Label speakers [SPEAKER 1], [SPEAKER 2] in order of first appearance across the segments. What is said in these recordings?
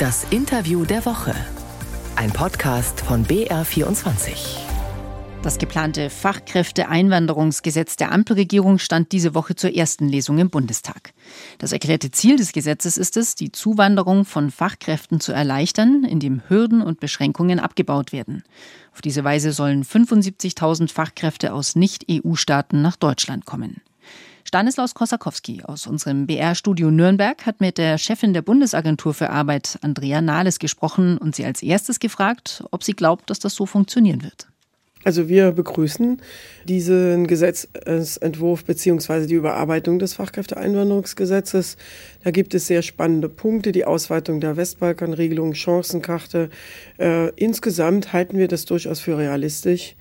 [SPEAKER 1] Das Interview der Woche. Ein Podcast von BR24.
[SPEAKER 2] Das geplante Fachkräfteeinwanderungsgesetz der Ampelregierung stand diese Woche zur ersten Lesung im Bundestag. Das erklärte Ziel des Gesetzes ist es, die Zuwanderung von Fachkräften zu erleichtern, indem Hürden und Beschränkungen abgebaut werden. Auf diese Weise sollen 75.000 Fachkräfte aus Nicht-EU-Staaten nach Deutschland kommen. Stanislaus Kosakowski aus unserem BR-Studio Nürnberg hat mit der Chefin der Bundesagentur für Arbeit, Andrea Nahles, gesprochen und sie als erstes gefragt, ob sie glaubt, dass das so funktionieren wird.
[SPEAKER 3] Also wir begrüßen diesen Gesetzentwurf beziehungsweise die Überarbeitung des Fachkräfteeinwanderungsgesetzes. Da gibt es sehr spannende Punkte, die Ausweitung der Westbalkanregelung, Chancenkarte. Äh, insgesamt halten wir das durchaus für realistisch.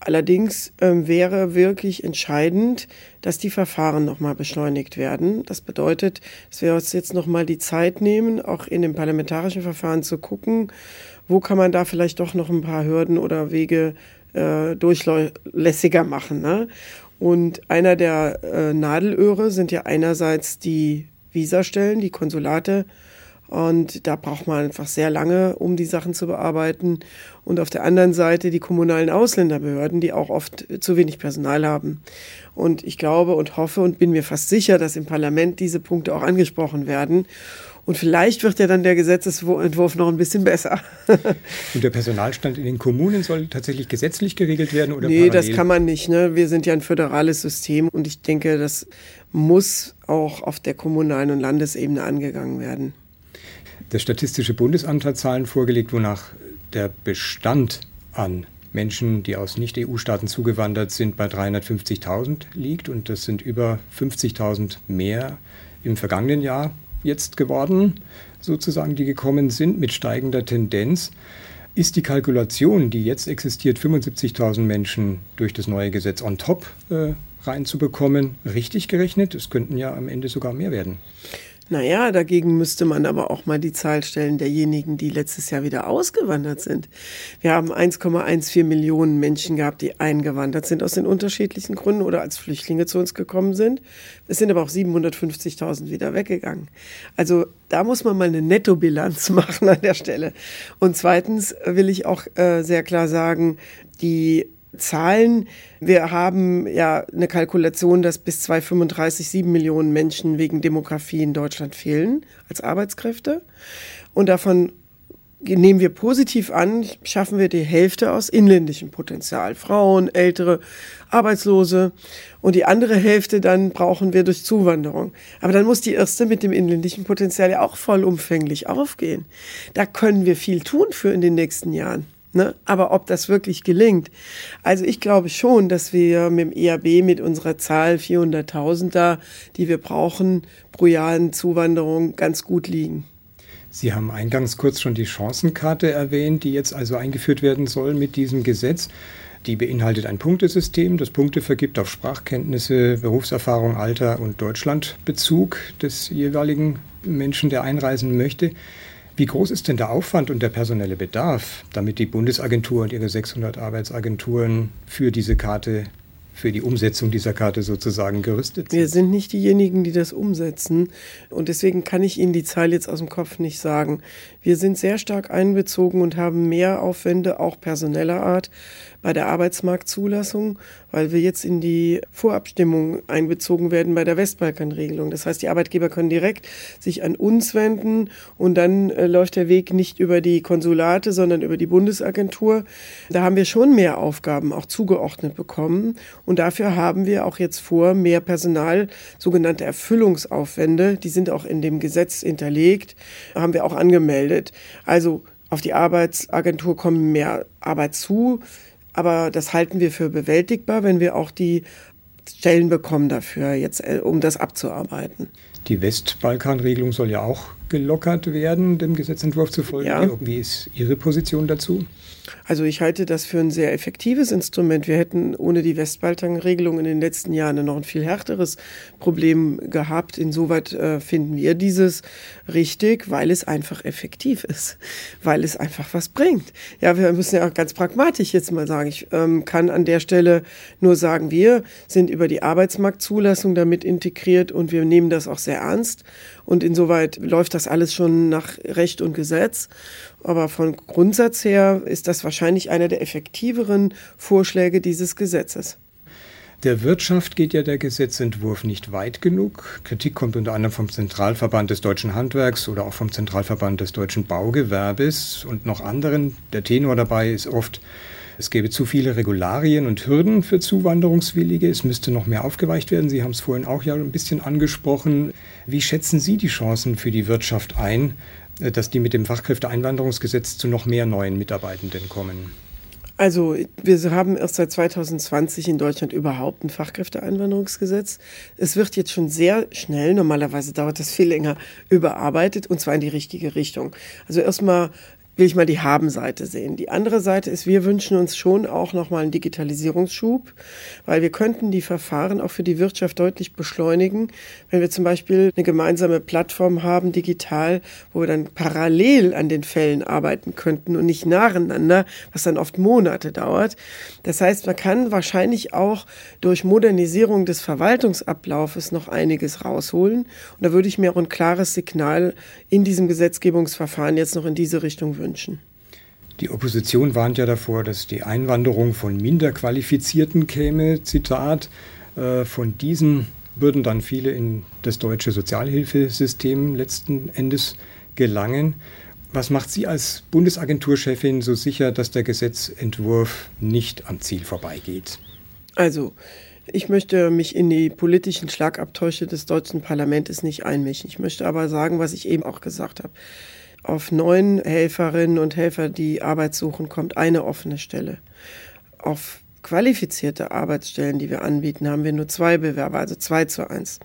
[SPEAKER 3] Allerdings ähm, wäre wirklich entscheidend, dass die Verfahren nochmal beschleunigt werden. Das bedeutet, dass wir uns jetzt nochmal die Zeit nehmen, auch in dem parlamentarischen Verfahren zu gucken, wo kann man da vielleicht doch noch ein paar Hürden oder Wege äh, durchlässiger machen. Ne? Und einer der äh, Nadelöhre sind ja einerseits die Visastellen, die Konsulate. Und da braucht man einfach sehr lange, um die Sachen zu bearbeiten. Und auf der anderen Seite die kommunalen Ausländerbehörden, die auch oft zu wenig Personal haben. Und ich glaube und hoffe und bin mir fast sicher, dass im Parlament diese Punkte auch angesprochen werden. Und vielleicht wird ja dann der Gesetzesentwurf noch ein bisschen besser.
[SPEAKER 4] Und der Personalstand in den Kommunen soll tatsächlich gesetzlich geregelt werden? Oder
[SPEAKER 3] nee, parallel? das kann man nicht. Ne? Wir sind ja ein föderales System und ich denke, das muss auch auf der kommunalen und Landesebene angegangen werden.
[SPEAKER 4] Das Statistische Bundesamt hat Zahlen vorgelegt, wonach der Bestand an Menschen, die aus Nicht-EU-Staaten zugewandert sind, bei 350.000 liegt. Und das sind über 50.000 mehr im vergangenen Jahr jetzt geworden, sozusagen, die gekommen sind mit steigender Tendenz. Ist die Kalkulation, die jetzt existiert, 75.000 Menschen durch das neue Gesetz on top äh, reinzubekommen, richtig gerechnet? Es könnten ja am Ende sogar mehr werden.
[SPEAKER 3] Naja, dagegen müsste man aber auch mal die Zahl stellen derjenigen, die letztes Jahr wieder ausgewandert sind. Wir haben 1,14 Millionen Menschen gehabt, die eingewandert sind aus den unterschiedlichen Gründen oder als Flüchtlinge zu uns gekommen sind. Es sind aber auch 750.000 wieder weggegangen. Also da muss man mal eine Nettobilanz machen an der Stelle. Und zweitens will ich auch äh, sehr klar sagen, die Zahlen. Wir haben ja eine Kalkulation, dass bis 2035 sieben Millionen Menschen wegen Demografie in Deutschland fehlen als Arbeitskräfte. Und davon nehmen wir positiv an, schaffen wir die Hälfte aus inländischem Potenzial. Frauen, Ältere, Arbeitslose. Und die andere Hälfte dann brauchen wir durch Zuwanderung. Aber dann muss die erste mit dem inländischen Potenzial ja auch vollumfänglich aufgehen. Da können wir viel tun für in den nächsten Jahren. Ne? Aber ob das wirklich gelingt. Also ich glaube schon, dass wir mit dem EAB mit unserer Zahl 400.000 da, die wir brauchen, pro Jahr in Zuwanderung ganz gut liegen.
[SPEAKER 4] Sie haben eingangs kurz schon die Chancenkarte erwähnt, die jetzt also eingeführt werden soll mit diesem Gesetz. Die beinhaltet ein Punktesystem, das Punkte vergibt auf Sprachkenntnisse, Berufserfahrung, Alter und Deutschlandbezug des jeweiligen Menschen, der einreisen möchte. Wie groß ist denn der Aufwand und der personelle Bedarf, damit die Bundesagentur und ihre 600 Arbeitsagenturen für diese Karte für die Umsetzung dieser Karte sozusagen gerüstet
[SPEAKER 3] sind. Wir sind nicht diejenigen, die das umsetzen. Und deswegen kann ich Ihnen die Zahl jetzt aus dem Kopf nicht sagen. Wir sind sehr stark einbezogen und haben mehr Aufwände, auch personeller Art, bei der Arbeitsmarktzulassung, weil wir jetzt in die Vorabstimmung einbezogen werden bei der Westbalkanregelung. Das heißt, die Arbeitgeber können direkt sich an uns wenden und dann äh, läuft der Weg nicht über die Konsulate, sondern über die Bundesagentur. Da haben wir schon mehr Aufgaben auch zugeordnet bekommen und dafür haben wir auch jetzt vor, mehr Personal, sogenannte Erfüllungsaufwände, die sind auch in dem Gesetz hinterlegt, haben wir auch angemeldet. Also auf die Arbeitsagentur kommen mehr Arbeit zu. Aber das halten wir für bewältigbar, wenn wir auch die Stellen bekommen dafür, jetzt, äh, um das abzuarbeiten.
[SPEAKER 4] Die Westbalkanregelung soll ja auch gelockert werden, dem Gesetzentwurf zufolge. Ja. Wie ist Ihre Position dazu?
[SPEAKER 3] Also ich halte das für ein sehr effektives Instrument. Wir hätten ohne die Westbalkan-Regelung in den letzten Jahren noch ein viel härteres Problem gehabt. Insoweit äh, finden wir dieses richtig, weil es einfach effektiv ist, weil es einfach was bringt. Ja, wir müssen ja auch ganz pragmatisch jetzt mal sagen. Ich ähm, kann an der Stelle nur sagen, wir sind über die Arbeitsmarktzulassung damit integriert und wir nehmen das auch sehr ernst. Und insoweit läuft das das alles schon nach Recht und Gesetz. Aber von Grundsatz her ist das wahrscheinlich einer der effektiveren Vorschläge dieses Gesetzes.
[SPEAKER 4] Der Wirtschaft geht ja der Gesetzentwurf nicht weit genug. Kritik kommt unter anderem vom Zentralverband des deutschen Handwerks oder auch vom Zentralverband des deutschen Baugewerbes und noch anderen. Der Tenor dabei ist oft, es gäbe zu viele Regularien und Hürden für Zuwanderungswillige. Es müsste noch mehr aufgeweicht werden. Sie haben es vorhin auch ja ein bisschen angesprochen. Wie schätzen Sie die Chancen für die Wirtschaft ein, dass die mit dem Fachkräfteeinwanderungsgesetz zu noch mehr neuen Mitarbeitenden kommen?
[SPEAKER 3] Also wir haben erst seit 2020 in Deutschland überhaupt ein Fachkräfteeinwanderungsgesetz. Es wird jetzt schon sehr schnell, normalerweise dauert das viel länger, überarbeitet und zwar in die richtige Richtung. Also erstmal will ich mal die Haben-Seite sehen. Die andere Seite ist, wir wünschen uns schon auch nochmal einen Digitalisierungsschub, weil wir könnten die Verfahren auch für die Wirtschaft deutlich beschleunigen, wenn wir zum Beispiel eine gemeinsame Plattform haben, digital, wo wir dann parallel an den Fällen arbeiten könnten und nicht nacheinander, was dann oft Monate dauert. Das heißt, man kann wahrscheinlich auch durch Modernisierung des Verwaltungsablaufes noch einiges rausholen. Und da würde ich mir auch ein klares Signal in diesem Gesetzgebungsverfahren jetzt noch in diese Richtung wünschen wünschen.
[SPEAKER 4] Die Opposition warnt ja davor, dass die Einwanderung von Minderqualifizierten käme. Zitat, äh, von diesen würden dann viele in das deutsche Sozialhilfesystem letzten Endes gelangen. Was macht Sie als Bundesagenturchefin so sicher, dass der Gesetzentwurf nicht am Ziel vorbeigeht?
[SPEAKER 3] Also, ich möchte mich in die politischen Schlagabtäusche des deutschen Parlaments nicht einmischen. Ich möchte aber sagen, was ich eben auch gesagt habe auf neun Helferinnen und Helfer, die Arbeit suchen, kommt eine offene Stelle. Auf qualifizierte Arbeitsstellen, die wir anbieten, haben wir nur zwei Bewerber, also zwei zu eins.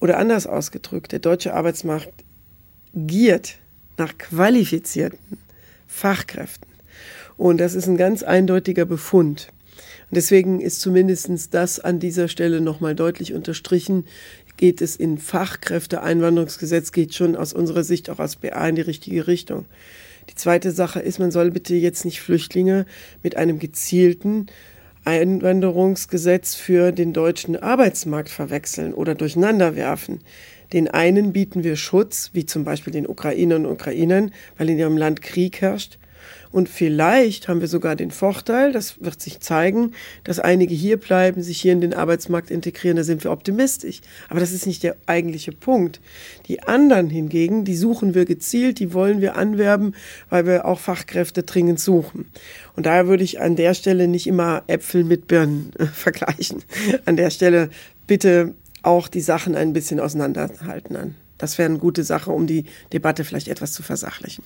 [SPEAKER 3] Oder anders ausgedrückt, der deutsche Arbeitsmarkt giert nach qualifizierten Fachkräften. Und das ist ein ganz eindeutiger Befund. Und deswegen ist zumindest das an dieser Stelle nochmal deutlich unterstrichen geht es in Fachkräfteeinwanderungsgesetz, geht schon aus unserer Sicht auch als BA in die richtige Richtung. Die zweite Sache ist, man soll bitte jetzt nicht Flüchtlinge mit einem gezielten Einwanderungsgesetz für den deutschen Arbeitsmarkt verwechseln oder durcheinander werfen. Den einen bieten wir Schutz, wie zum Beispiel den Ukrainern und Ukrainern, weil in ihrem Land Krieg herrscht. Und vielleicht haben wir sogar den Vorteil, das wird sich zeigen, dass einige hier bleiben, sich hier in den Arbeitsmarkt integrieren, da sind wir optimistisch. Aber das ist nicht der eigentliche Punkt. Die anderen hingegen, die suchen wir gezielt, die wollen wir anwerben, weil wir auch Fachkräfte dringend suchen. Und daher würde ich an der Stelle nicht immer Äpfel mit Birnen äh, vergleichen. An der Stelle bitte auch die Sachen ein bisschen auseinanderhalten an. Das wäre eine gute Sache, um die Debatte vielleicht etwas zu versachlichen.